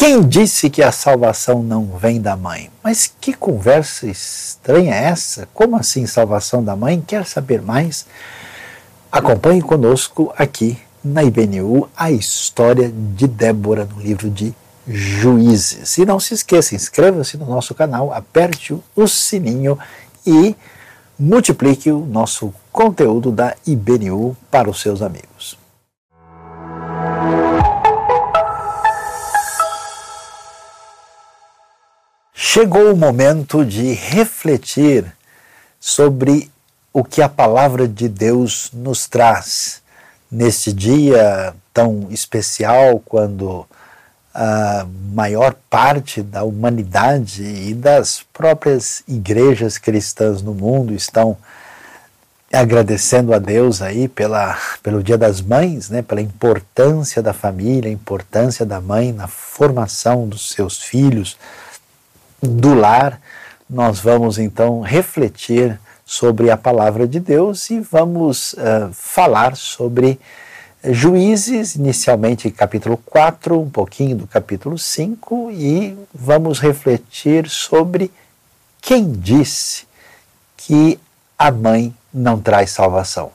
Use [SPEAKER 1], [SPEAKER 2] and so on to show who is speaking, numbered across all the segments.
[SPEAKER 1] Quem disse que a salvação não vem da mãe? Mas que conversa estranha é essa? Como assim salvação da mãe? Quer saber mais? Acompanhe conosco aqui na IBNU a história de Débora no livro de Juízes. E não se esqueça, inscreva-se no nosso canal, aperte o sininho e multiplique o nosso conteúdo da IBNU para os seus amigos. Chegou o momento de refletir sobre o que a palavra de Deus nos traz neste dia tão especial, quando a maior parte da humanidade e das próprias igrejas cristãs no mundo estão agradecendo a Deus aí pela, pelo Dia das Mães, né, pela importância da família, a importância da mãe na formação dos seus filhos, do lar, nós vamos então refletir sobre a palavra de Deus e vamos uh, falar sobre Juízes, inicialmente capítulo 4, um pouquinho do capítulo 5, e vamos refletir sobre quem disse que a mãe não traz salvação.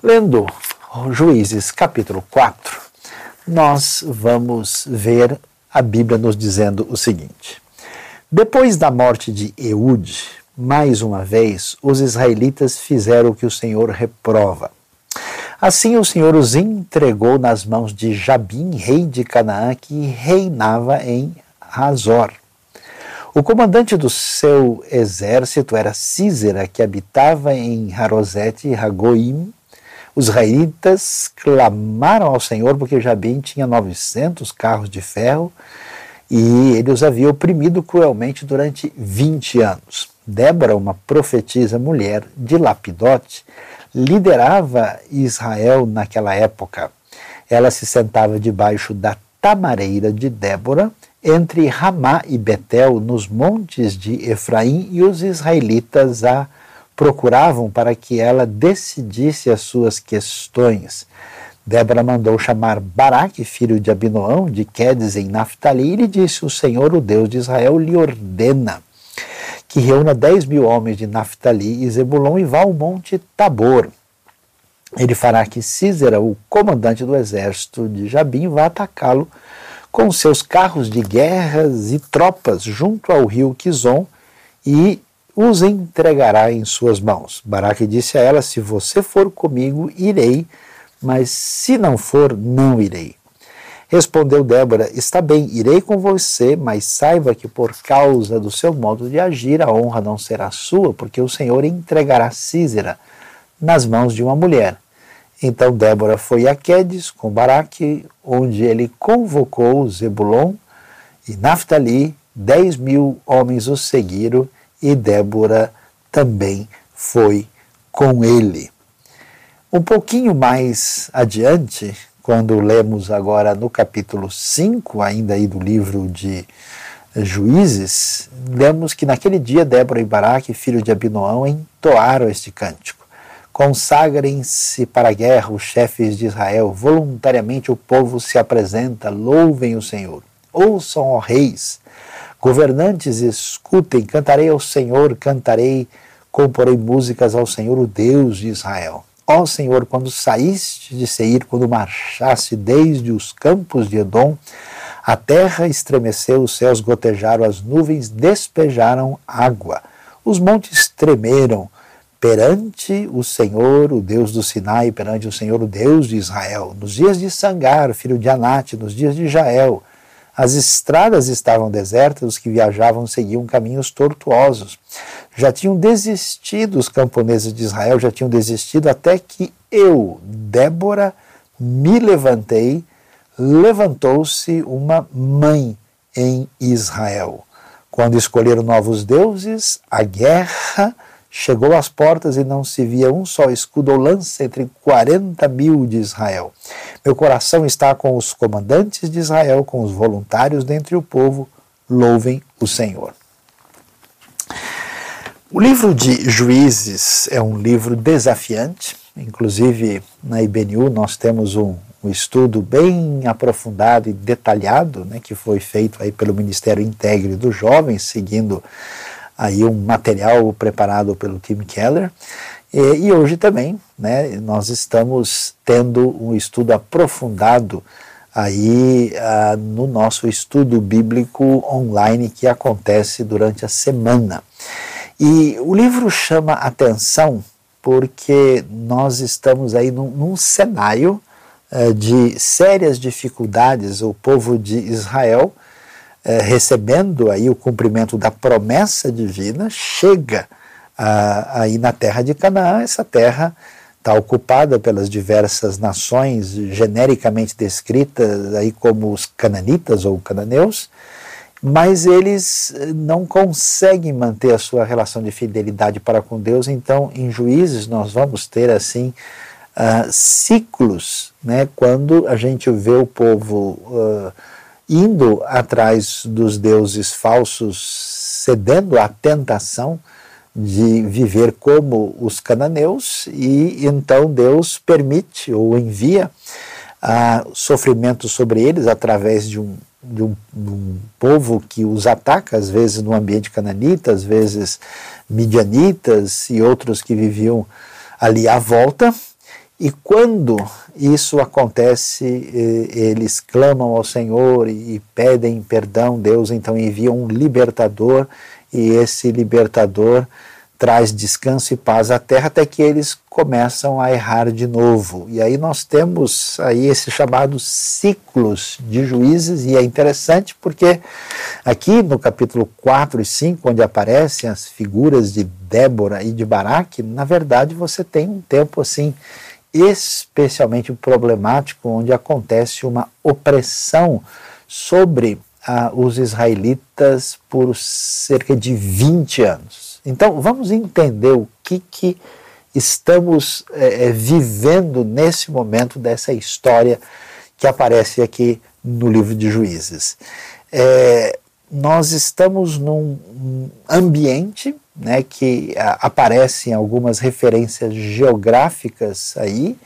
[SPEAKER 1] Lendo Juízes capítulo 4, nós vamos ver a Bíblia nos dizendo o seguinte: depois da morte de Eude, mais uma vez, os israelitas fizeram o que o Senhor reprova. Assim o Senhor os entregou nas mãos de Jabim, rei de Canaã, que reinava em Razor. O comandante do seu exército era Císera, que habitava em Harosete e Ragoim. Os israelitas clamaram ao Senhor porque Jabim tinha 900 carros de ferro e ele os havia oprimido cruelmente durante 20 anos. Débora, uma profetisa mulher de Lapidote, liderava Israel naquela época. Ela se sentava debaixo da tamareira de Débora, entre Ramá e Betel, nos montes de Efraim, e os israelitas a procuravam para que ela decidisse as suas questões. Débora mandou chamar Baraque, filho de Abinoão, de Quedes em Naftali, e lhe disse: O Senhor, o Deus de Israel, lhe ordena que reúna dez mil homens de Naftali e Zebulon e vá ao monte Tabor. Ele fará que Císera, o comandante do exército de Jabim, vá atacá-lo com seus carros de guerras e tropas junto ao rio Quizon e os entregará em suas mãos. Baraque disse a ela: Se você for comigo, irei mas se não for, não irei. Respondeu Débora: Está bem, irei com você, mas saiba que por causa do seu modo de agir, a honra não será sua, porque o Senhor entregará Císera nas mãos de uma mulher. Então Débora foi a Quedes com Baraque, onde ele convocou Zebulon e Naftali, dez mil homens o seguiram, e Débora também foi com ele. Um pouquinho mais adiante, quando lemos agora no capítulo 5, ainda aí do livro de Juízes, lemos que naquele dia Débora e Baraque, filho de Abinoão, entoaram este cântico. Consagrem-se para a guerra os chefes de Israel, voluntariamente o povo se apresenta, louvem o Senhor. Ouçam, ó reis, governantes, escutem, cantarei ao Senhor, cantarei, comporei músicas ao Senhor, o Deus de Israel. Ó Senhor, quando saíste de Seir, quando marchaste desde os campos de Edom, a terra estremeceu, os céus gotejaram, as nuvens despejaram água, os montes tremeram perante o Senhor, o Deus do Sinai, perante o Senhor, o Deus de Israel. Nos dias de Sangar, filho de Anate, nos dias de Jael, as estradas estavam desertas, os que viajavam seguiam caminhos tortuosos. Já tinham desistido os camponeses de Israel, já tinham desistido até que eu, Débora, me levantei, levantou-se uma mãe em Israel. Quando escolheram novos deuses, a guerra chegou às portas e não se via um só escudo ou lança entre 40 mil de Israel. Meu coração está com os comandantes de Israel, com os voluntários dentre o povo, louvem o Senhor. O livro de Juízes é um livro desafiante, inclusive na IBNU nós temos um, um estudo bem aprofundado e detalhado, né, que foi feito aí pelo Ministério Integre dos Jovens, seguindo aí um material preparado pelo Tim Keller. E, e hoje também, né, nós estamos tendo um estudo aprofundado aí uh, no nosso estudo bíblico online que acontece durante a semana. E o livro chama atenção porque nós estamos aí num, num cenário uh, de sérias dificuldades, o povo de Israel uh, recebendo aí o cumprimento da promessa divina, chega aí na terra de Canaã, essa terra está ocupada pelas diversas nações genericamente descritas aí como os cananitas ou cananeus, mas eles eh, não conseguem manter a sua relação de fidelidade para com Deus. Então, em Juízes nós vamos ter assim uh, ciclos, né? Quando a gente vê o povo uh, indo atrás dos deuses falsos, cedendo à tentação de viver como os cananeus e então Deus permite ou envia ah, sofrimento sobre eles através de um, de um, um, povo que os ataca, às vezes no ambiente cananita, às vezes midianitas e outros que viviam ali à volta. E quando isso acontece, eles clamam ao Senhor e pedem perdão. Deus então envia um libertador e esse libertador traz descanso e paz à terra até que eles começam a errar de novo. E aí nós temos aí esses chamados ciclos de juízes e é interessante porque aqui no capítulo 4 e 5, onde aparecem as figuras de Débora e de Baraque, na verdade você tem um tempo assim especialmente problemático onde acontece uma opressão sobre os israelitas por cerca de 20 anos. Então, vamos entender o que, que estamos é, vivendo nesse momento dessa história que aparece aqui no livro de Juízes. É, nós estamos num ambiente né, que a, aparecem algumas referências geográficas aí.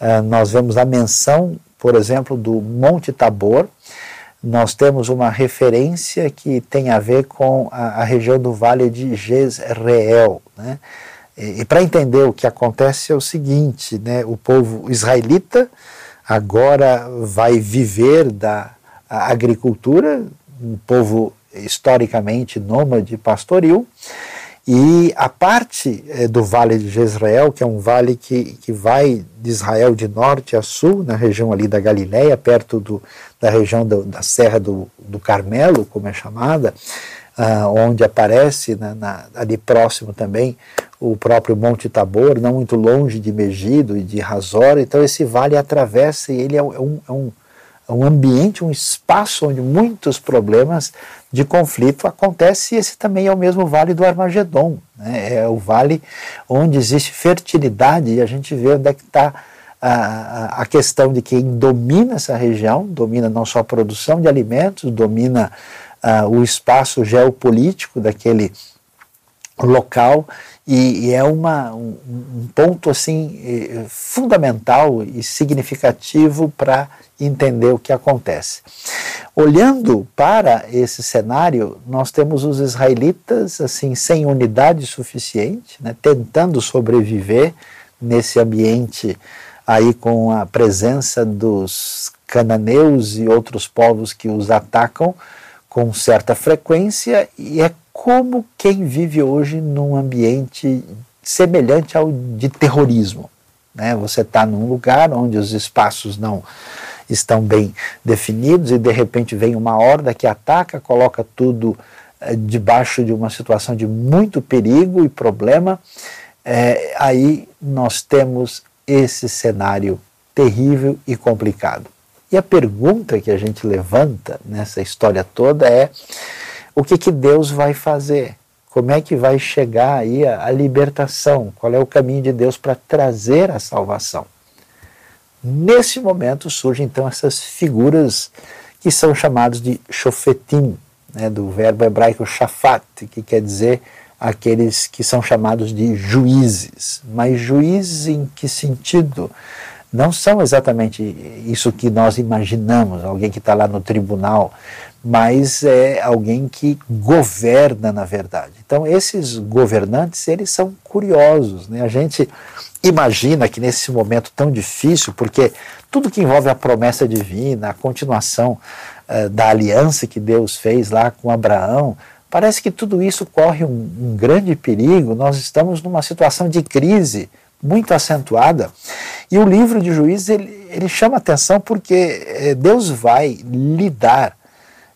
[SPEAKER 1] Uh, nós vemos a menção, por exemplo, do Monte Tabor, nós temos uma referência que tem a ver com a, a região do Vale de Jezreel. Né? E, e para entender o que acontece é o seguinte: né? o povo israelita agora vai viver da agricultura, um povo historicamente nômade pastoril, e a parte eh, do Vale de Jezreel, que é um vale que, que vai de Israel de norte a sul, na região ali da Galileia, perto do, da região do, da Serra do, do Carmelo, como é chamada, ah, onde aparece na, na, ali próximo também o próprio Monte Tabor, não muito longe de Megido e de Razor. Então esse vale atravessa e ele é um, é um, é um ambiente, um espaço onde muitos problemas de conflito acontece e esse também é o mesmo vale do Armagedon. Né? É o vale onde existe fertilidade e a gente vê onde é que está a, a questão de quem domina essa região, domina não só a produção de alimentos, domina uh, o espaço geopolítico daquele local e, e é uma, um, um, ponto assim eh, fundamental e significativo para entender o que acontece. Olhando para esse cenário, nós temos os israelitas assim sem unidade suficiente, né, tentando sobreviver nesse ambiente aí com a presença dos cananeus e outros povos que os atacam com certa frequência e é como quem vive hoje num ambiente semelhante ao de terrorismo. Né? Você está num lugar onde os espaços não estão bem definidos e de repente vem uma horda que ataca, coloca tudo é, debaixo de uma situação de muito perigo e problema. É, aí nós temos esse cenário terrível e complicado. E a pergunta que a gente levanta nessa história toda é: o que, que Deus vai fazer? Como é que vai chegar aí a, a libertação? Qual é o caminho de Deus para trazer a salvação? Nesse momento surgem então essas figuras que são chamados de shofetim, né, do verbo hebraico shafat, que quer dizer aqueles que são chamados de juízes. Mas juízes em que sentido? Não são exatamente isso que nós imaginamos, alguém que está lá no tribunal, mas é alguém que governa na verdade. Então esses governantes eles são curiosos, né? A gente imagina que nesse momento tão difícil, porque tudo que envolve a promessa divina, a continuação uh, da aliança que Deus fez lá com Abraão, parece que tudo isso corre um, um grande perigo. Nós estamos numa situação de crise muito acentuada. E o livro de Juízes ele, ele chama atenção porque eh, Deus vai lidar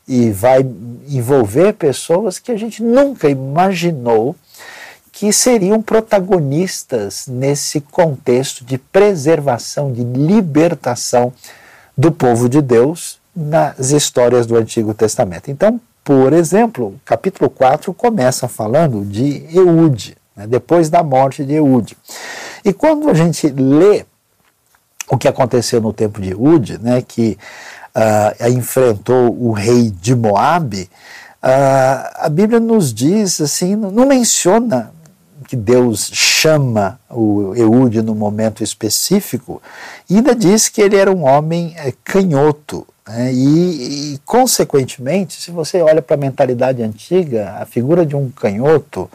[SPEAKER 1] e vai envolver pessoas que a gente nunca imaginou que seriam protagonistas nesse contexto de preservação, de libertação do povo de Deus nas histórias do Antigo Testamento. Então, por exemplo, o capítulo 4 começa falando de Eude, né, depois da morte de Eude. E quando a gente lê o que aconteceu no tempo de Eude, né, que uh, enfrentou o rei de Moabe, uh, a Bíblia nos diz assim, não menciona que Deus chama o Eude no momento específico, ainda diz que ele era um homem é, canhoto. Né? E, e, consequentemente, se você olha para a mentalidade antiga, a figura de um canhoto,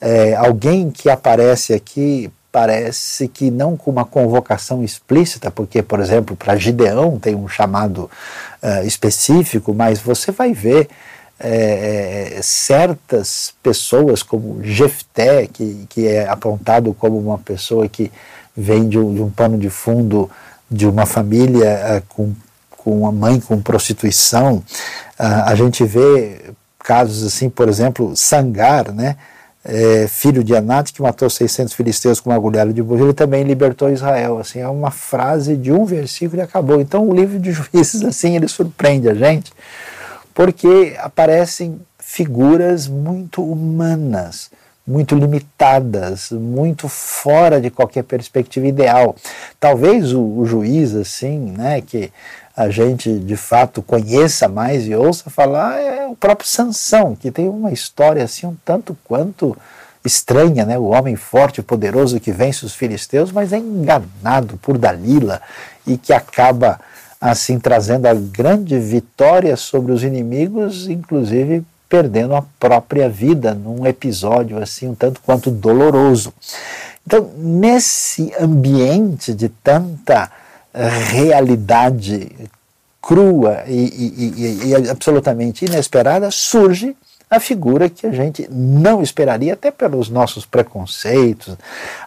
[SPEAKER 1] é, alguém que aparece aqui parece que não com uma convocação explícita, porque, por exemplo, para Gideão tem um chamado uh, específico, mas você vai ver é, certas pessoas, como Jefté, que, que é apontado como uma pessoa que vem de um, de um pano de fundo de uma família é, com, com uma mãe com prostituição, uh, a gente vê casos assim, por exemplo, Sangar, né? É, filho de Anat, que matou 600 filisteus com uma agulhada de burro, ele também libertou Israel. Assim, é uma frase de um versículo e acabou. Então o livro de juízes, assim, ele surpreende a gente, porque aparecem figuras muito humanas, muito limitadas, muito fora de qualquer perspectiva ideal. Talvez o, o juiz, assim, né, que a gente de fato conheça mais e ouça falar é o próprio Sansão, que tem uma história assim um tanto quanto estranha, né? O homem forte e poderoso que vence os filisteus, mas é enganado por Dalila e que acaba assim trazendo a grande vitória sobre os inimigos, inclusive perdendo a própria vida num episódio assim um tanto quanto doloroso. Então, nesse ambiente de tanta realidade crua e, e, e, e, absolutamente inesperada, surge a figura que a gente não esperaria, até pelos nossos preconceitos,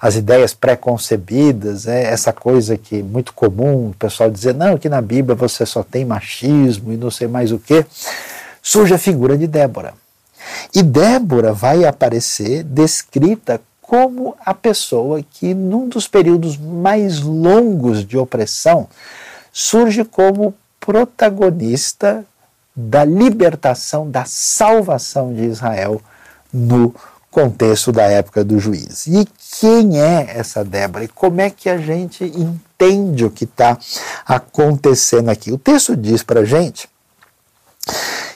[SPEAKER 1] as ideias preconcebidas, é essa coisa que é muito comum o pessoal dizer, não, que na Bíblia você só tem machismo e não sei mais o que. Surge a figura de Débora. E Débora vai aparecer descrita como a pessoa que, num dos períodos mais longos de opressão, surge como protagonista da libertação, da salvação de Israel no contexto da época do juiz. E quem é essa Débora? E como é que a gente entende o que está acontecendo aqui? O texto diz para gente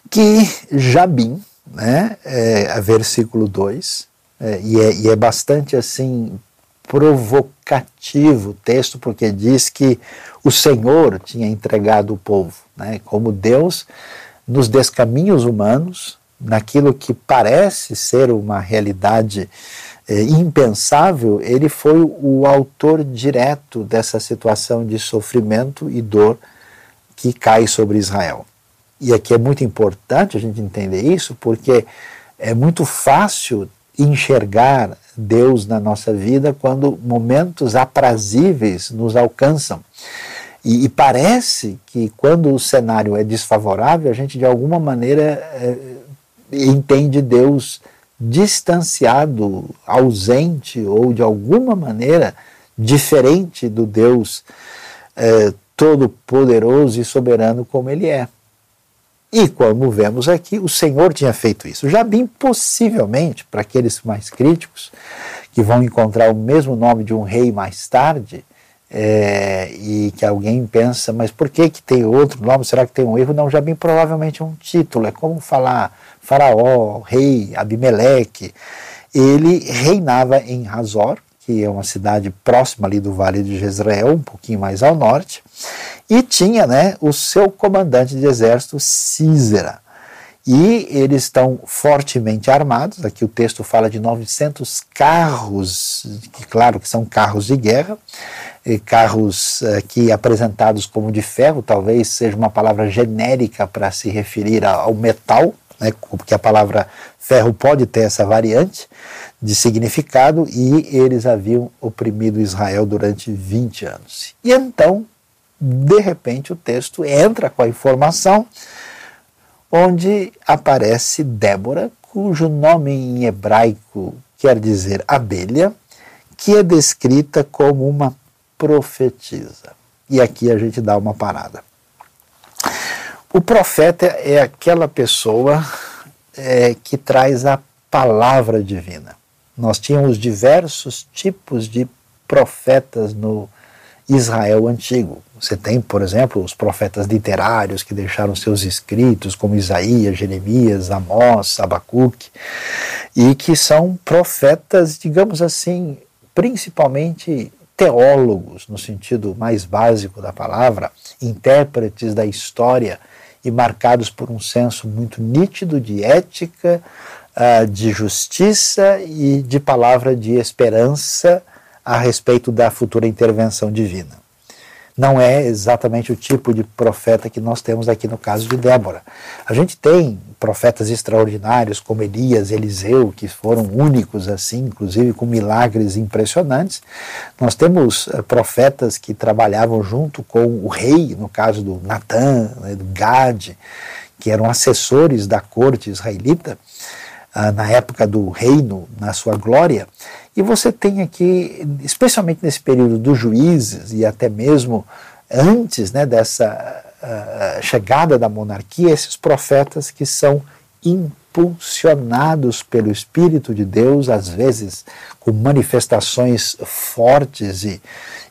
[SPEAKER 1] que Jabim, né, é, versículo 2, é, e, é, e é bastante assim provocativo o texto, porque diz que o Senhor tinha entregado o povo, né? como Deus nos descaminhos humanos, naquilo que parece ser uma realidade é, impensável, ele foi o autor direto dessa situação de sofrimento e dor que cai sobre Israel. E aqui é muito importante a gente entender isso, porque é muito fácil enxergar Deus na nossa vida quando momentos aprazíveis nos alcançam. E, e, parece que quando o cenário é desfavorável, a gente de alguma maneira é, entende Deus distanciado, ausente ou de alguma maneira diferente do Deus é, todo-poderoso e soberano como ele é. E como vemos aqui, o Senhor tinha feito isso. Já bem possivelmente, para aqueles mais críticos, que vão encontrar o mesmo nome de um rei mais tarde, é, e que alguém pensa, mas por que, que tem outro nome? Será que tem um erro? Não, já bem provavelmente é um título. É como falar Faraó, rei, Abimeleque. Ele reinava em Razor, que é uma cidade próxima ali do Vale de Jezreel, um pouquinho mais ao norte, e tinha né, o seu comandante de exército, Císera. E eles estão fortemente armados, aqui o texto fala de 900 carros, que claro que são carros de guerra, carros uh, que apresentados como de ferro, talvez seja uma palavra genérica para se referir ao metal, né, porque a palavra ferro pode ter essa variante de significado, e eles haviam oprimido Israel durante 20 anos. E então, de repente, o texto entra com a informação onde aparece Débora, cujo nome em hebraico quer dizer abelha, que é descrita como uma profetisa. E aqui a gente dá uma parada. O profeta é aquela pessoa é, que traz a palavra divina. Nós tínhamos diversos tipos de profetas no Israel antigo. Você tem, por exemplo, os profetas literários que deixaram seus escritos, como Isaías, Jeremias, Amós, Abacuque, e que são profetas, digamos assim, principalmente teólogos, no sentido mais básico da palavra, intérpretes da história e marcados por um senso muito nítido de ética, uh, de justiça e de palavra de esperança a respeito da futura intervenção divina. Não é exatamente o tipo de profeta que nós temos aqui no caso de Débora. A gente tem profetas extraordinários como Elias, Eliseu, que foram únicos assim, inclusive com milagres impressionantes. Nós temos uh, profetas que trabalhavam junto com o rei, no caso do Natã, né, do Gad, que eram assessores da corte israelita uh, na época do reino, na sua glória. E você tem aqui, especialmente nesse período dos juízes e até mesmo antes né, dessa uh, chegada da monarquia, esses profetas que são impulsionados pelo Espírito de Deus, às vezes com manifestações fortes e,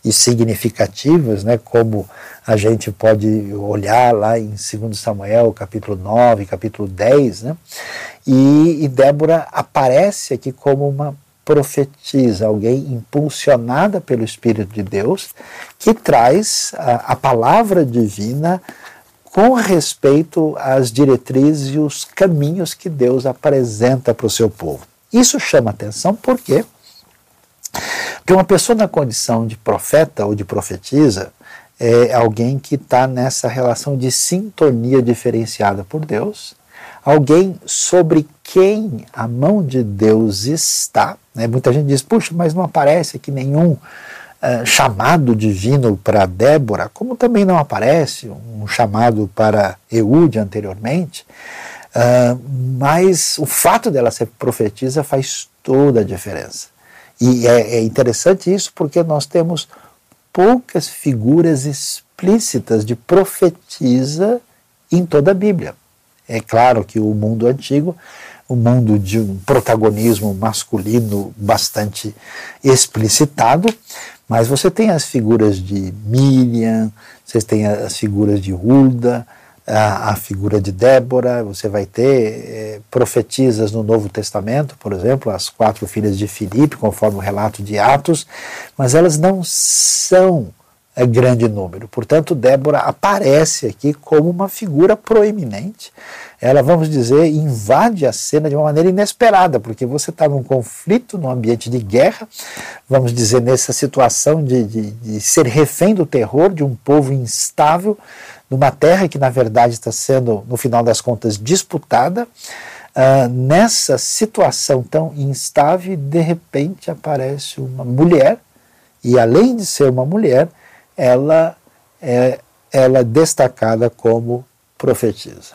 [SPEAKER 1] e significativas, né, como a gente pode olhar lá em 2 Samuel, capítulo 9, capítulo 10, né, e, e Débora aparece aqui como uma profetiza, alguém impulsionada pelo Espírito de Deus, que traz a, a palavra divina com respeito às diretrizes e os caminhos que Deus apresenta para o seu povo. Isso chama atenção porque porque uma pessoa na condição de profeta ou de profetisa é alguém que está nessa relação de sintonia diferenciada por Deus, alguém sobre quem a mão de Deus está né? Muita gente diz, puxa, mas não aparece aqui nenhum uh, chamado divino para Débora, como também não aparece um chamado para Eude anteriormente. Uh, mas o fato dela ser profetisa faz toda a diferença. E é, é interessante isso porque nós temos poucas figuras explícitas de profetisa em toda a Bíblia. É claro que o mundo antigo um mundo de um protagonismo masculino bastante explicitado, mas você tem as figuras de Miriam, você tem as figuras de Hulda, a, a figura de Débora, você vai ter é, profetisas no Novo Testamento, por exemplo, as quatro filhas de Filipe, conforme o relato de Atos, mas elas não são é, grande número. Portanto, Débora aparece aqui como uma figura proeminente ela, vamos dizer, invade a cena de uma maneira inesperada, porque você está num conflito, num ambiente de guerra, vamos dizer, nessa situação de, de, de ser refém do terror de um povo instável, numa terra que, na verdade, está sendo, no final das contas, disputada. Uh, nessa situação tão instável, de repente aparece uma mulher, e além de ser uma mulher, ela é, ela é destacada como profetisa.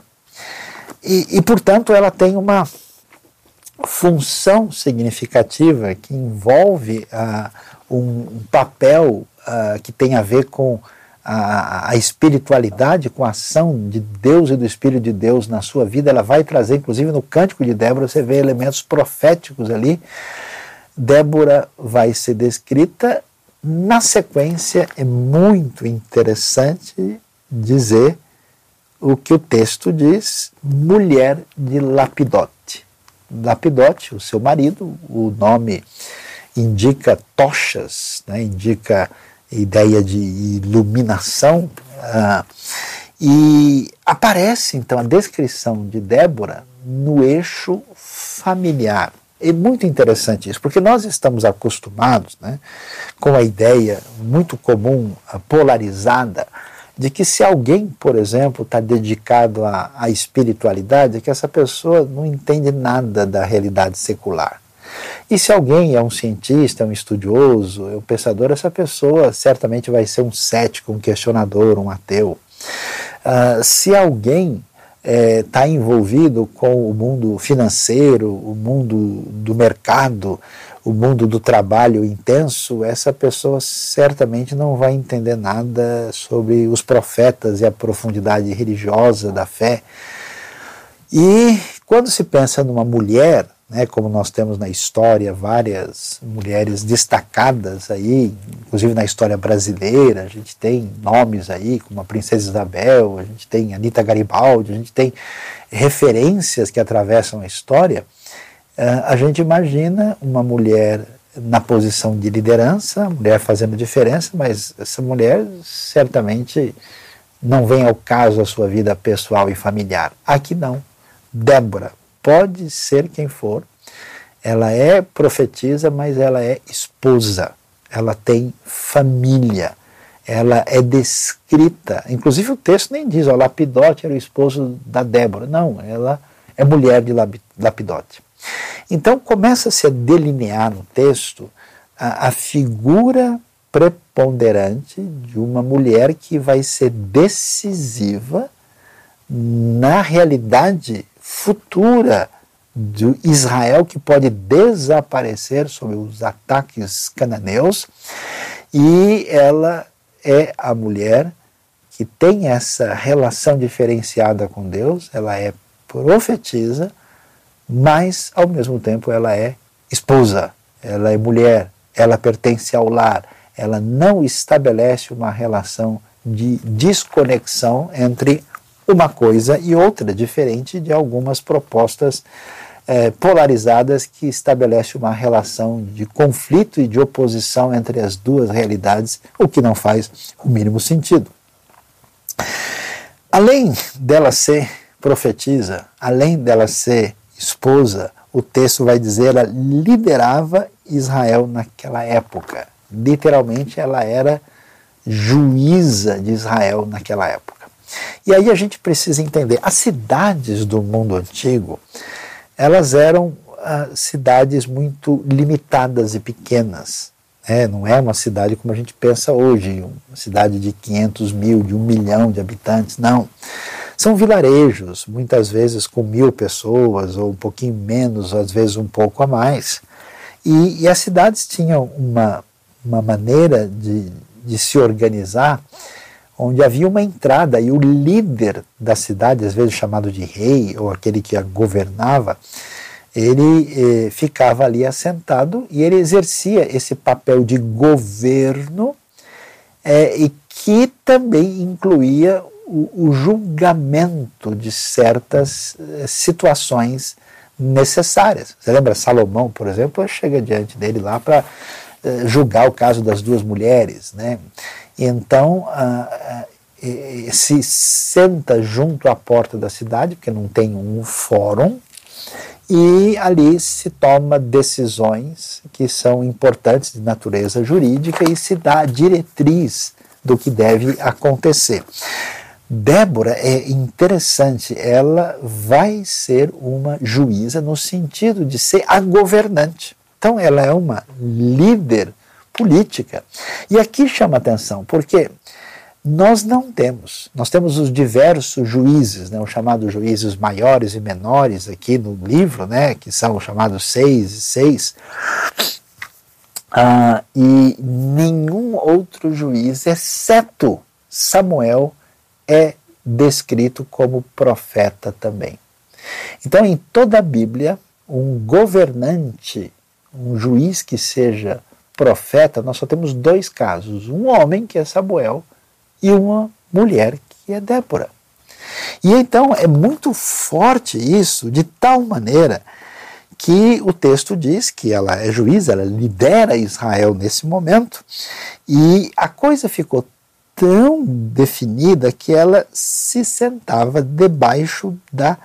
[SPEAKER 1] E, e, portanto, ela tem uma função significativa que envolve uh, um, papel uh, que tem a ver com a, a, espiritualidade, com a ação de Deus e do Espírito de Deus na sua vida. Ela vai trazer, inclusive no Cântico de Débora, você vê elementos proféticos ali. Débora vai ser descrita na sequência, é muito interessante dizer o que o texto diz, mulher de Lapidote. Lapidote, o seu marido, o nome indica tochas, né, indica ideia de iluminação. Uh, e aparece então a descrição de Débora no eixo familiar. É muito interessante isso, porque nós estamos acostumados né, com a ideia muito comum, polarizada, de que se alguém, por exemplo, está dedicado à, à espiritualidade, que essa pessoa não entende nada da realidade secular. E se alguém é um cientista, é um estudioso, é um pensador, essa pessoa certamente vai ser um cético, um questionador, um ateu. Uh, se alguém está é, envolvido com o mundo financeiro, o mundo do mercado, o mundo do trabalho intenso, essa pessoa certamente não vai entender nada sobre os profetas e a profundidade religiosa da fé. E quando se pensa numa mulher né, como nós temos na história várias mulheres destacadas aí, inclusive na história brasileira, a gente tem nomes aí como a Princesa Isabel, a gente tem Anita Garibaldi, a gente tem referências que atravessam a história, a gente imagina uma mulher na posição de liderança, mulher fazendo diferença, mas essa mulher certamente não vem ao caso a sua vida pessoal e familiar. Aqui não. Débora, pode ser quem for, ela é profetisa, mas ela é esposa, ela tem família, ela é descrita. Inclusive o texto nem diz, ó, Lapidote era o esposo da Débora. Não, ela é mulher de Lapidote. Então começa-se a delinear no texto a, a figura preponderante de uma mulher que vai ser decisiva na realidade futura de Israel que pode desaparecer sob os ataques cananeus. E ela é a mulher que tem essa relação diferenciada com Deus, ela é profetisa, mas ao mesmo tempo ela é esposa, ela é mulher, ela pertence ao lar, ela não estabelece uma relação de desconexão entre uma coisa e outra, diferente de algumas propostas é, polarizadas que estabelecem uma relação de conflito e de oposição entre as duas realidades, o que não faz o mínimo sentido. Além dela ser profetisa, além dela ser esposa, o texto vai dizer ela liderava Israel naquela época. Literalmente, ela era juíza de Israel naquela época. E aí a gente precisa entender, as cidades do mundo antigo, elas eram ah, cidades muito limitadas e pequenas. Né? Não é uma cidade como a gente pensa hoje, uma cidade de 500 mil, de um milhão de habitantes, não. São vilarejos, muitas vezes com mil pessoas, ou um pouquinho menos, às vezes um pouco a mais. E, e as cidades tinham uma, uma maneira de, de se organizar onde havia uma entrada e o líder da cidade, às vezes chamado de rei ou aquele que a governava, ele eh, ficava ali assentado e ele exercia esse papel de governo eh, e que também incluía o, julgamento de certas eh, situações necessárias. Você lembra Salomão, por exemplo, chega diante dele lá para eh, julgar o caso das duas mulheres, né? Então, ah, ah, se senta junto à porta da cidade, porque não tem um fórum, e ali se toma decisões que são importantes de natureza jurídica e se dá a diretriz do que deve acontecer. Débora é interessante, ela vai ser uma juíza no sentido de ser a governante. Então, ela é uma líder política. E aqui chama atenção, porque nós não temos, nós temos os diversos juízes, né, os chamados juízes maiores e menores aqui no livro, né, que são os chamados seis e seis, ah, e nenhum outro juiz, exceto Samuel, é descrito como profeta também. Então, em toda a Bíblia, um governante, um juiz que seja profeta, nós só temos dois casos: um homem, que é Samuel, e uma mulher, que é Débora. E então é muito forte isso, de tal maneira aqui o texto diz que ela é juíza, ela lidera Israel nesse momento, e a coisa ficou tão definida que ela se sentava debaixo da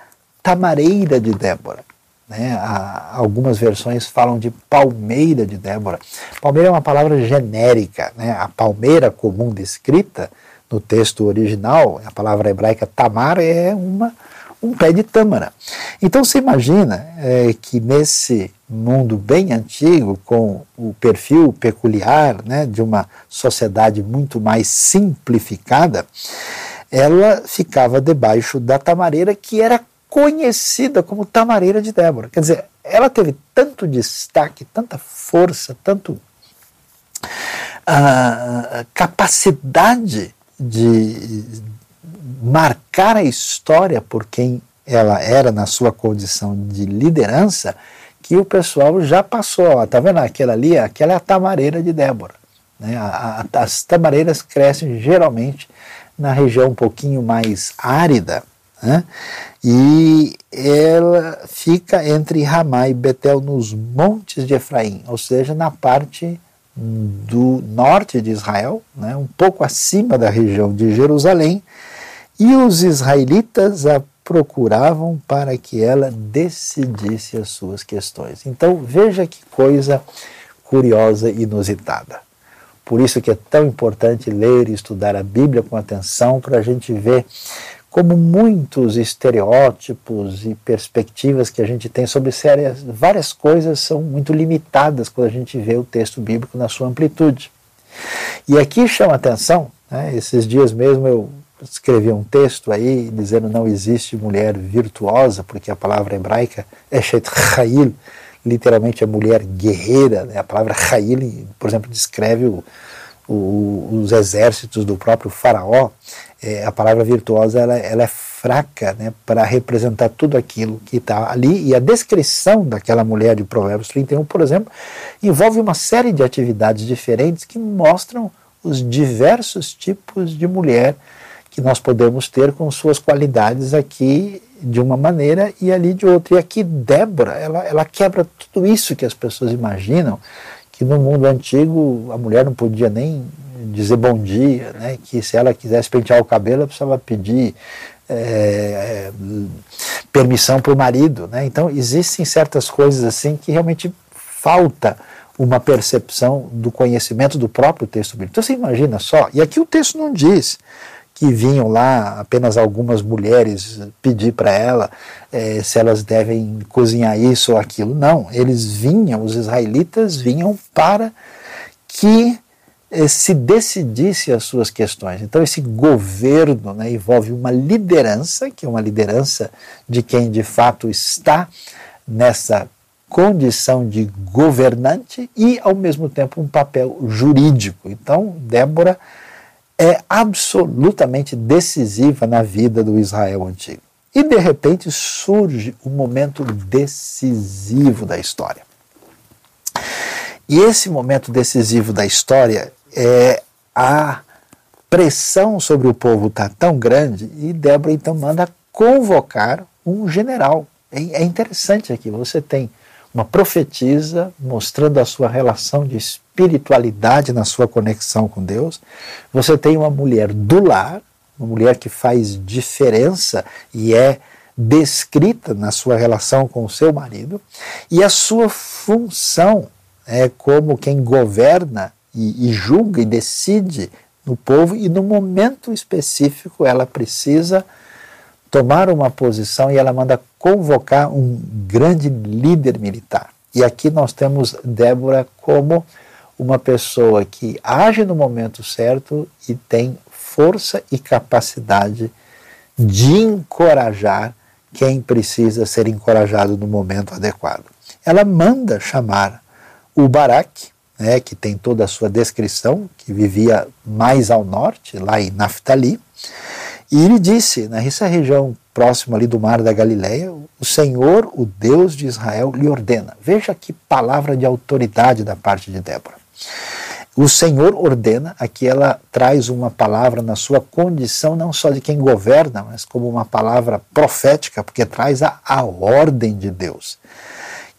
[SPEAKER 1] tamareira de Débora. Né? Há, algumas versões falam de palmeira de Débora. Palmeira é uma palavra genérica. Né? A palmeira comum descrita no texto original, a palavra hebraica tamar, é uma, um pé de tâmara. Então você imagina é, que nesse mundo bem antigo, com o perfil peculiar né, de uma sociedade muito mais simplificada, ela ficava debaixo da tamareira que era conhecida como Tamareira de Débora. Quer dizer, ela teve tanto destaque, tanta força, tanto uh, capacidade de marcar a história por quem ela era na sua condição de liderança, que o pessoal já passou. Está vendo aquela ali? Aquela é a tamareira de Débora. Né? A, a, as tamareiras crescem geralmente na região um pouquinho mais árida, né? E ela fica entre Ramá e Betel nos montes de Efraim, ou seja, na parte do norte de Israel, né? um pouco acima da região de Jerusalém, e os israelitas a procuravam para que ela decidisse as suas questões. Então veja que coisa curiosa e inusitada. Por isso que é tão importante ler e estudar a Bíblia com atenção para a gente ver como muitos estereótipos e perspectivas que a gente tem sobre várias coisas são muito limitadas quando a gente vê o texto bíblico na sua amplitude. E aqui chama atenção, né, esses dias mesmo eu escrevi um texto aí dizendo não existe mulher virtuosa, porque a palavra hebraica é Shet Chayil, literalmente é mulher guerreira. Né? A palavra Chayil, por exemplo, descreve o, o, os exércitos do próprio faraó é, a palavra virtuosa ela, ela é fraca né, para representar tudo aquilo que está ali. E a descrição daquela mulher de Provérbios 31, por exemplo, envolve uma série de atividades diferentes que mostram os diversos tipos de mulher que nós podemos ter com suas qualidades aqui de uma maneira e ali de outra. E aqui Débora, ela, ela quebra tudo isso que as pessoas imaginam, que no mundo antigo a mulher não podia nem dizer bom dia, né? que se ela quisesse pentear o cabelo, ela precisava pedir é, permissão para o marido. Né? Então, existem certas coisas assim que realmente falta uma percepção do conhecimento do próprio texto bíblico. Então, você imagina só, e aqui o texto não diz que vinham lá apenas algumas mulheres pedir para ela é, se elas devem cozinhar isso ou aquilo. Não, eles vinham, os israelitas vinham para que eh, se decidisse as suas questões. Então, esse governo né, envolve uma liderança, que é uma liderança de quem de fato está nessa condição de governante e, ao mesmo tempo, um papel jurídico. Então, Débora é absolutamente decisiva na vida do Israel antigo. E, de repente, surge um momento decisivo da história. E esse momento decisivo da história é, a pressão sobre o povo está tão grande e Débora então manda convocar um general. É, é interessante aqui, você tem uma profetisa mostrando a sua relação de espiritualidade na sua conexão com Deus. Você tem uma mulher do lar, uma mulher que faz diferença e é descrita na sua relação com o seu marido, e a sua função é como quem governa e, e julga e decide no povo, e no momento específico ela precisa tomar uma posição e ela manda convocar um grande líder militar. E aqui nós temos Débora como uma pessoa que age no momento certo e tem força e capacidade de encorajar quem precisa ser encorajado no momento adequado. Ela manda chamar o Baraque, né, que tem toda a sua descrição, que vivia mais ao norte, lá em Naftali, e ele disse, nessa região próxima ali do mar da Galileia, o Senhor, o Deus de Israel, lhe ordena. Veja que palavra de autoridade da parte de Débora. O Senhor ordena, aqui ela traz uma palavra na sua condição não só de quem governa, mas como uma palavra profética, porque traz a, a ordem de Deus.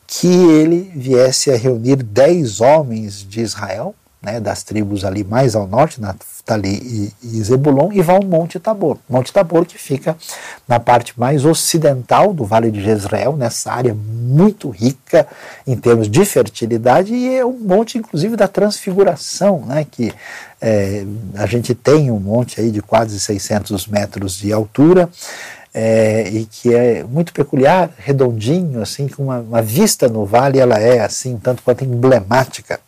[SPEAKER 1] Que ele viesse a reunir dez homens de Israel, né, das tribos ali mais ao norte, Naftali e, e Zebulon, e vão ao Monte Tabor. Monte Tabor que fica na parte mais ocidental do Vale de Jezreel, nessa área muito rica em termos de fertilidade, e é um monte, inclusive, da transfiguração, né, que é, a gente tem um monte aí de quase 600 metros de altura, é, e que é muito peculiar, redondinho, assim, com uma, uma, vista no vale, ela é assim, tanto quanto emblemática.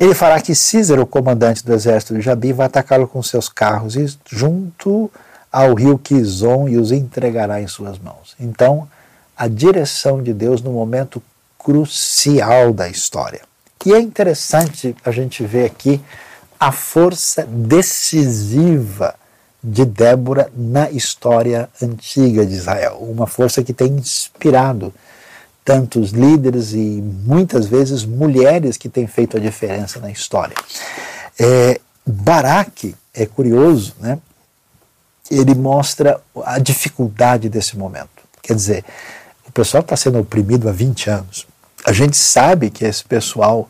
[SPEAKER 1] Ele fará que Cícero, o comandante do exército de Jabi, vai atacá-lo com seus carros e junto ao rio Quizon e os entregará em suas mãos. Então, a direção de Deus no momento crucial da história. E é interessante a gente ver aqui a força decisiva de Débora na história antiga de Israel, uma força que tem inspirado tantos líderes e muitas vezes mulheres que têm feito a diferença na história. É, Baraque é curioso, né? Ele mostra a dificuldade desse momento. Quer dizer, o pessoal está sendo oprimido há 20 anos. A gente sabe que esse pessoal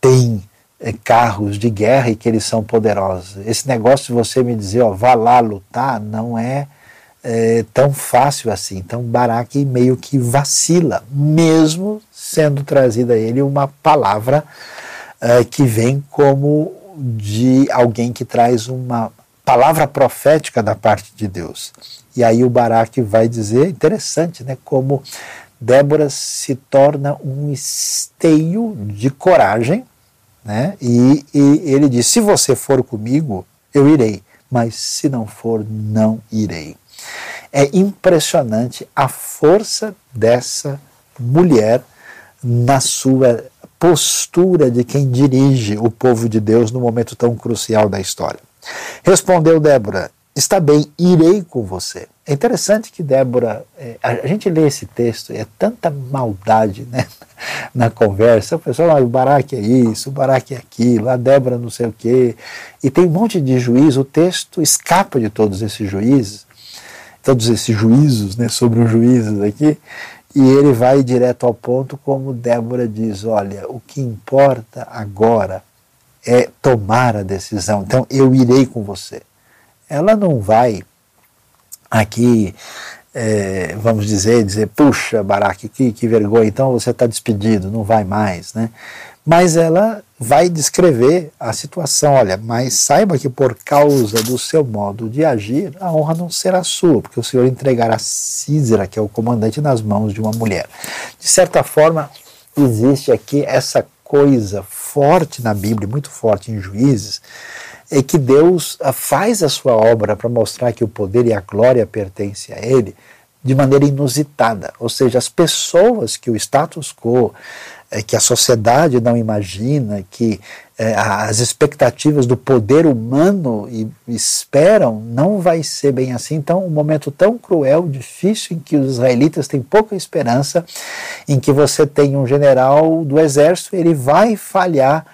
[SPEAKER 1] tem é, carros de guerra e que eles são poderosos. Esse negócio de você me dizer, ó, vá lá lutar, não é, é tão fácil assim. Então Baraque meio que vacila, mesmo sendo trazida a ele uma palavra é, que vem como de alguém que traz uma palavra profética da parte de Deus. E aí o Baraque vai dizer, interessante, né, como Débora se torna um esteio de coragem né? E, e ele diz: Se você for comigo, eu irei, mas se não for, não irei. É impressionante a força dessa mulher na sua postura de quem dirige o povo de Deus no momento tão crucial da história. Respondeu Débora: Está bem, irei com você. É interessante que Débora, é, a gente lê esse texto e é tanta maldade né, na conversa. O pessoal, ah, o Baraque é isso, o Baraque é aquilo, a Débora não sei o quê. E tem um monte de juízo. O texto escapa de todos esses juízes, todos esses juízos né, sobre os juízes aqui. E ele vai direto ao ponto, como Débora diz: olha, o que importa agora é tomar a decisão. Então eu irei com você ela não vai aqui, é, vamos dizer, dizer, puxa, Baraque, que, que vergonha, então você está despedido, não vai mais, né? Mas ela vai descrever a situação, olha, mas saiba que por causa do seu modo de agir, a honra não será sua, porque o Senhor entregará Císera, que é o comandante, nas mãos de uma mulher. De certa forma, existe aqui essa coisa forte na Bíblia, muito forte em Juízes, é que Deus ah, faz a sua obra para mostrar que o poder e a glória pertencem a Ele de maneira inusitada. Ou seja, as pessoas que o status quo, é, que a sociedade não imagina, que é, as expectativas do poder humano esperam, não vai ser bem assim. Então, um momento tão cruel, difícil, em que os israelitas têm pouca esperança, em que você tem um general do exército, ele vai falhar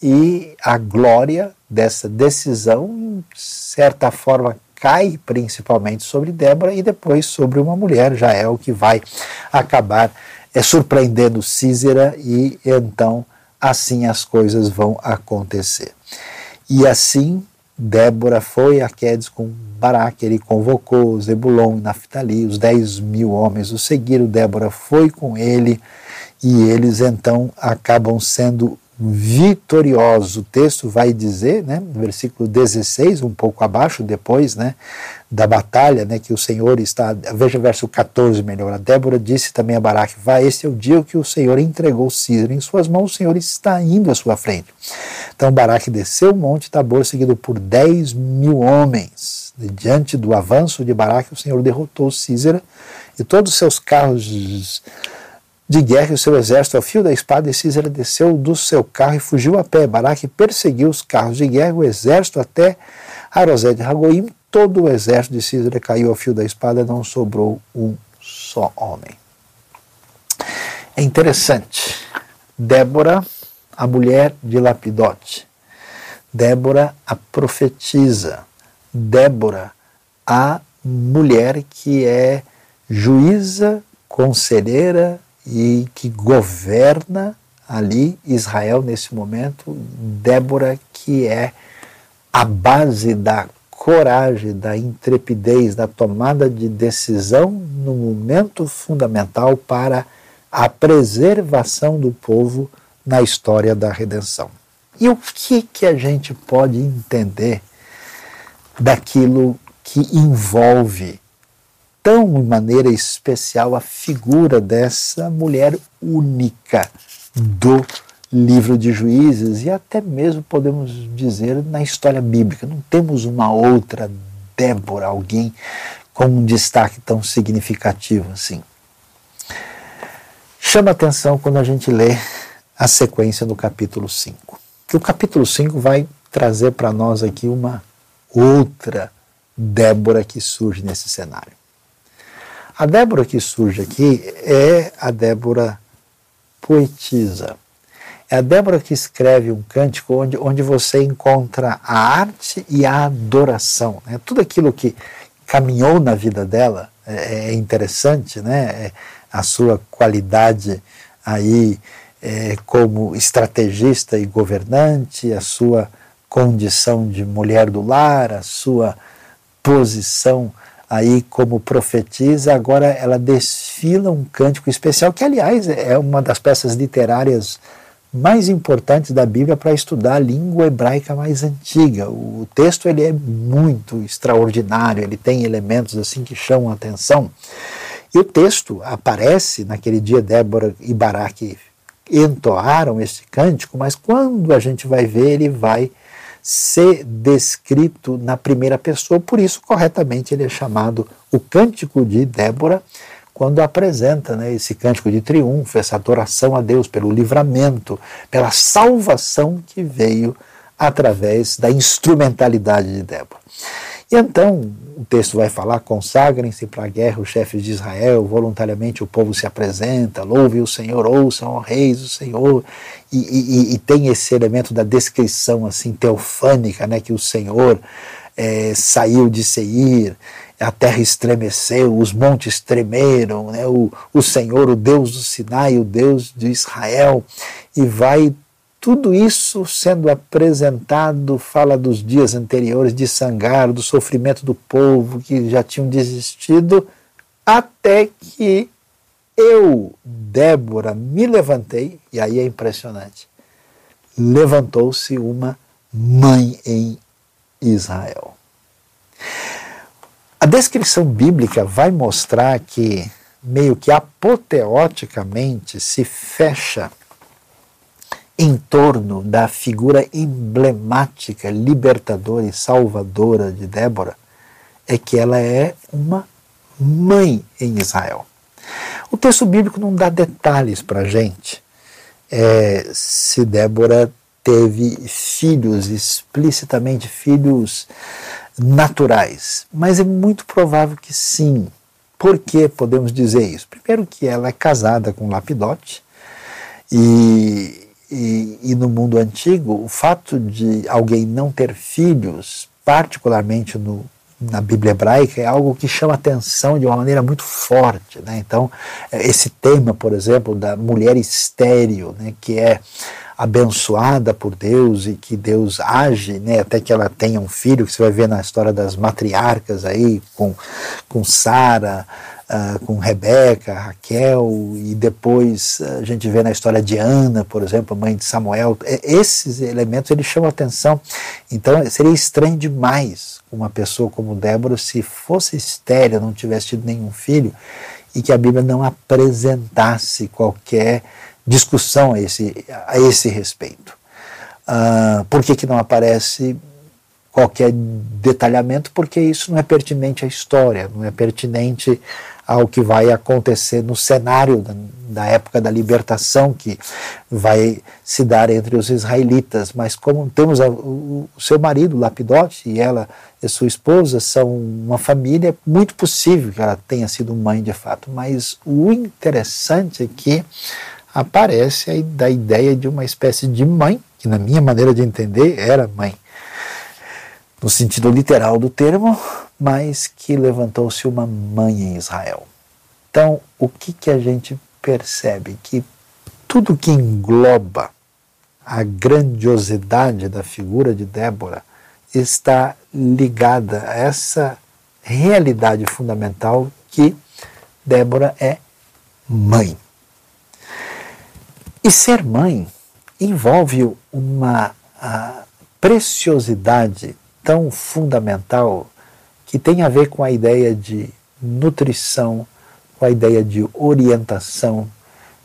[SPEAKER 1] e a glória dessa decisão, de certa forma, cai principalmente sobre Débora e depois sobre uma mulher, já é que vai acabar é, surpreendendo Císera e então assim as coisas vão acontecer. E assim Débora foi a Quedes com Baraque, ele convocou Zebulon e Naftali, os 10 mil homens o seguiram, Débora foi com ele e eles então acabam sendo vitorioso. O texto vai dizer, né, no versículo 16, um pouco abaixo depois, né, da batalha, né, que o Senhor está, veja o verso 14 melhor, a Débora disse também a Baraque, vai, este é o dia que o Senhor entregou Císera em suas mãos, o Senhor está indo à sua frente. Então Baraque desceu o monte Tabor, seguido por 10 mil homens. Diante do avanço de Baraque, o Senhor derrotou Císera e todos os seus carros de guerra e o seu exército ao fio da espada, e Císera desceu do seu carro e fugiu a pé. Baraque perseguiu os carros de guerra, o exército até Arosé de Ragoim. Todo o exército de Císera caiu ao fio da espada, não sobrou um só homem. É interessante. Débora, a mulher de Lapidote. Débora, a profetisa. Débora, a mulher que é juíza, conselheira e que governa ali Israel nesse momento, Débora, que é a base da coragem, da intrepidez, da tomada de decisão no momento fundamental para a preservação do povo na história da redenção. E o que que a gente pode entender daquilo que envolve tão de maneira especial a figura dessa mulher única do livro de Juízes e até mesmo podemos dizer na história bíblica. Não temos uma outra Débora, alguém com um destaque tão significativo assim. Chama atenção quando a gente lê a sequência do capítulo 5. Que o capítulo 5 vai trazer para nós aqui uma outra Débora que surge nesse cenário. A Débora que surge aqui é a Débora poetisa. É a Débora que escreve um cântico onde, onde você encontra a arte e a adoração. Né? Tudo aquilo que caminhou na vida dela é, é interessante, né? É a sua qualidade aí é, como estrategista e governante, a sua condição de mulher do lar, a sua posição aí como profetisa, agora ela desfila um cântico especial, que aliás é uma das peças literárias mais importantes da Bíblia para estudar a língua hebraica mais antiga. O texto ele é muito extraordinário, ele tem elementos assim que chamam a atenção. E o texto aparece naquele dia Débora e Baraque entoaram esse cântico, mas quando a gente vai ver, ele vai ser descrito na primeira pessoa, por isso, corretamente, ele é chamado o Cântico de Débora, quando apresenta né, esse cântico de triunfo, essa adoração a Deus pelo livramento, pela salvação que veio através da instrumentalidade de Débora. E então o texto vai falar: consagrem-se para a guerra os chefes de Israel, voluntariamente o povo se apresenta, louve o Senhor, ouçam, ó reis, o Senhor. E, e, e, tem esse elemento da descrição assim teofânica, né, que o Senhor é, saiu de Seir, a terra estremeceu, os montes tremeram, né, o, o Senhor, o Deus do Sinai, o Deus de Israel, e vai tudo isso sendo apresentado fala dos dias anteriores de Sangar, do sofrimento do povo que já tinham desistido, até que eu, Débora, me levantei, e aí é impressionante. Levantou-se uma mãe em Israel. A descrição bíblica vai mostrar que, meio que apoteoticamente, se fecha em torno da figura emblemática, libertadora e salvadora de Débora é que ela é uma mãe em Israel. O texto bíblico não dá detalhes para a gente é, se Débora teve filhos, explicitamente filhos naturais, mas é muito provável que sim. Por que podemos dizer isso? Primeiro que ela é casada com Lapidote e e, e, no mundo antigo, o fato de alguém não ter filhos, particularmente no, na Bíblia hebraica, é algo que chama atenção de uma maneira muito forte. Né? Então, esse tema, por exemplo, da mulher estéril, né, que é abençoada por Deus e que Deus age, né, até que ela tenha um filho, que você vai ver na história das matriarcas aí, com, com Sara, uh, com Rebeca, Raquel, e depois a gente vê na história de Ana, por exemplo, mãe de Samuel. Esses elementos eles chamam atenção. Então seria estranho demais uma pessoa como Débora se fosse estéril, não tivesse tido nenhum filho, e que a Bíblia não apresentasse qualquer discussão a esse, a esse respeito. Uh, por que, que não aparece qualquer detalhamento? Porque isso não é pertinente à história, não é pertinente ao que vai acontecer no cenário da, da, época da libertação que vai se dar entre os israelitas. Mas como temos a, o, o, seu marido, Lapidote, e ela e sua esposa são uma família, muito possível que ela tenha sido mãe de fato. Mas o interessante é que aparece aí da ideia de uma espécie de mãe, que na minha maneira de entender era mãe no sentido literal do termo, mas que levantou-se uma mãe em Israel. Então, o que, que a gente percebe que tudo que engloba a grandiosidade da figura de Débora está ligada a essa realidade fundamental que Débora é mãe. E ser mãe envolve uma preciosidade tão fundamental que tem a ver com a ideia de nutrição, com a ideia de orientação,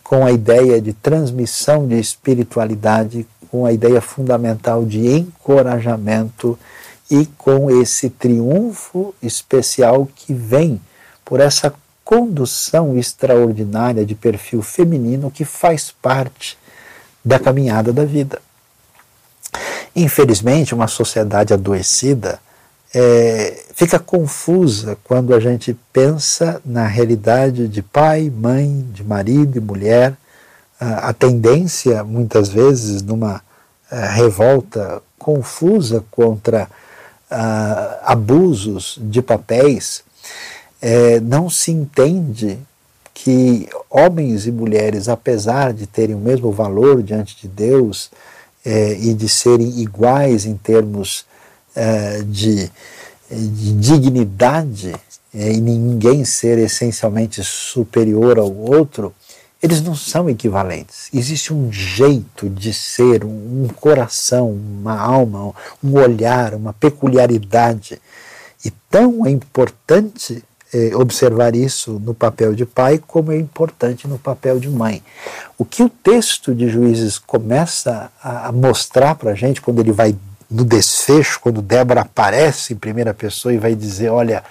[SPEAKER 1] com a ideia de transmissão de espiritualidade, com a ideia fundamental de encorajamento e com esse triunfo especial que vem por essa condução extraordinária de perfil feminino que faz parte da caminhada da vida. Infelizmente, uma sociedade adoecida é, fica confusa quando a gente pensa na realidade de pai, mãe, de marido e mulher. A, tendência, muitas vezes, numa é, revolta confusa contra abusos de papéis, é, não se entende que homens e mulheres, apesar de terem o mesmo valor diante de Deus é, e de serem iguais em termos é, de, de, dignidade é, e ninguém ser essencialmente superior ao outro, eles não são equivalentes. Existe um jeito de ser, um, coração, uma alma, um olhar, uma peculiaridade. E tão importante é, observar isso no papel de pai, como é importante no papel de mãe. O que o texto de Juízes começa a, a mostrar para a gente, quando ele vai no desfecho, quando Débora aparece em primeira pessoa e vai dizer: Olha,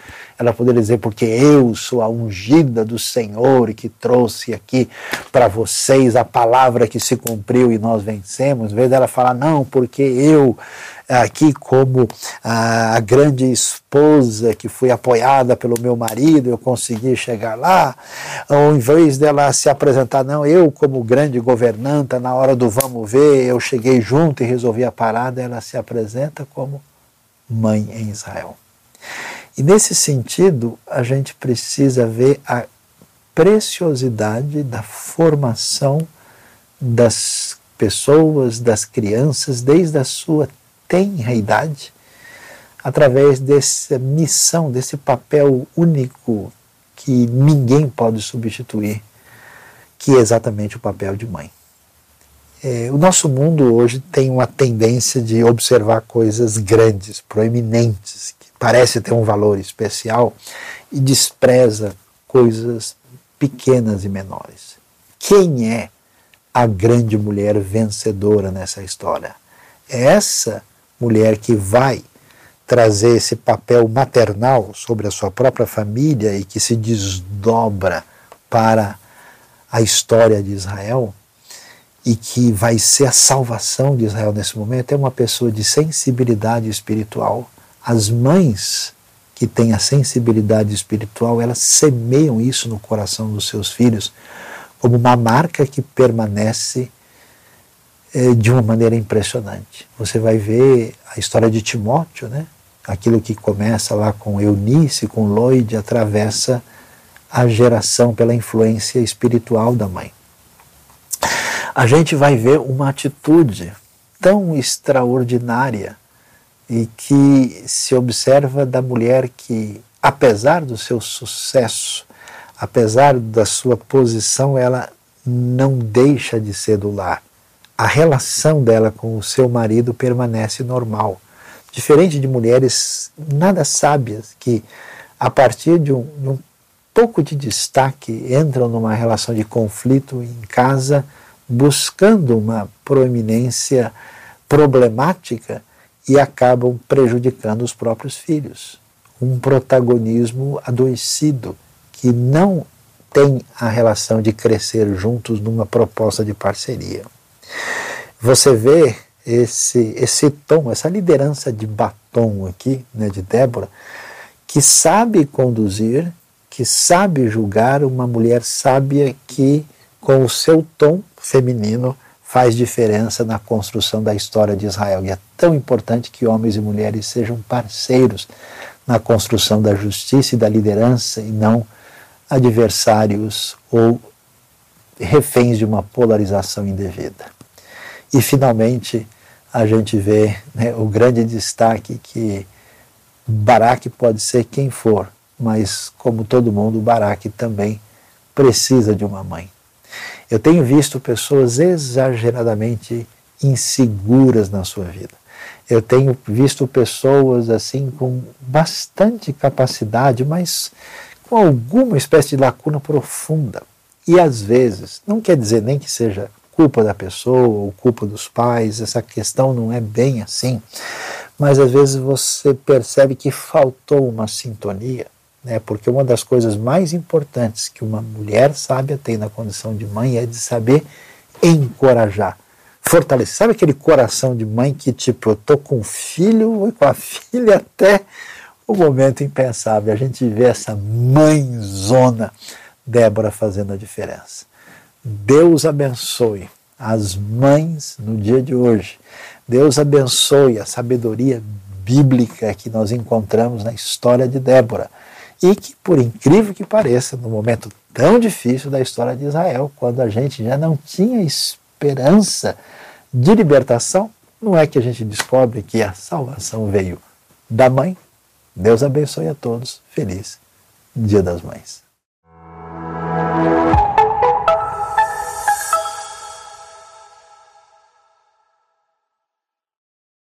[SPEAKER 1] ela poderia dizer, porque eu sou a ungida do Senhor e que trouxe aqui para vocês a palavra que se cumpriu e nós vencemos, em vez dela falar, não, porque eu aqui como a, grande esposa que fui apoiada pelo meu marido, eu consegui chegar lá, ao invés dela se apresentar, não, eu como grande governanta, na hora do vamos ver, eu cheguei junto e resolvi a parada, ela se apresenta como mãe em Israel. E nesse sentido, a gente precisa ver a preciosidade da formação das pessoas, das crianças, desde a sua tenra idade, através dessa missão, desse papel único que ninguém pode substituir, que é exatamente o papel de mãe. É, o nosso mundo hoje tem uma tendência de observar coisas grandes, proeminentes, parece ter um valor especial e despreza coisas pequenas e menores. Quem é a grande mulher vencedora nessa história? É essa mulher que vai trazer esse papel maternal sobre a sua própria família e que se desdobra para a história de Israel e que vai ser a salvação de Israel nesse momento é uma pessoa de sensibilidade espiritual. As mães que têm a sensibilidade espiritual, elas semeiam isso no coração dos seus filhos como uma marca que permanece é, de uma maneira impressionante. Você vai ver a história de Timóteo, né? aquilo que começa lá com Eunice, com Lloyd, atravessa a geração pela influência espiritual da mãe. A gente vai ver uma atitude tão extraordinária e que se observa da mulher que, apesar do seu sucesso, apesar da sua posição, ela não deixa de ser do lar a relação dela com o seu marido permanece normal. Diferente de mulheres nada sábias que, a partir de um, de um pouco de destaque, entram numa relação de conflito em casa, buscando uma proeminência problemática e acabam prejudicando os próprios filhos. Um protagonismo adoecido que não tem a relação de crescer juntos numa proposta de parceria. Você vê esse, esse tom, essa liderança de batom aqui, né, de Débora, que sabe conduzir, que sabe julgar, uma mulher sábia que, com o seu tom feminino, faz diferença na construção da história de Israel. E é tão importante que homens e mulheres sejam parceiros na construção da justiça e da liderança e não adversários ou reféns de uma polarização indevida. E finalmente a gente vê né, o grande destaque que Baraque pode ser quem for, mas como todo mundo, Baraque também precisa de uma mãe. Eu tenho visto pessoas exageradamente inseguras na sua vida. Eu tenho visto pessoas assim com bastante capacidade, mas com alguma espécie de lacuna profunda. E às vezes, não quer dizer nem que seja culpa da pessoa ou culpa dos pais, essa questão não é bem assim, mas às vezes você percebe que faltou uma sintonia, né? porque uma das coisas mais importantes que uma mulher sábia tem na condição de mãe é de saber encorajar, fortalecer. Sabe aquele coração de mãe que, tipo, eu tô com o filho e com a filha até o momento impensável. A gente vê essa mãezona Débora fazendo a diferença. Deus abençoe as mães no dia de hoje. Deus abençoe a sabedoria bíblica que nós encontramos na história de Débora. E que, por incrível que pareça, no momento tão difícil da história de Israel, quando a gente já não tinha esperança de libertação, não é que a gente descobre que a salvação veio da mãe. Deus abençoe a todos. Feliz Dia das Mães.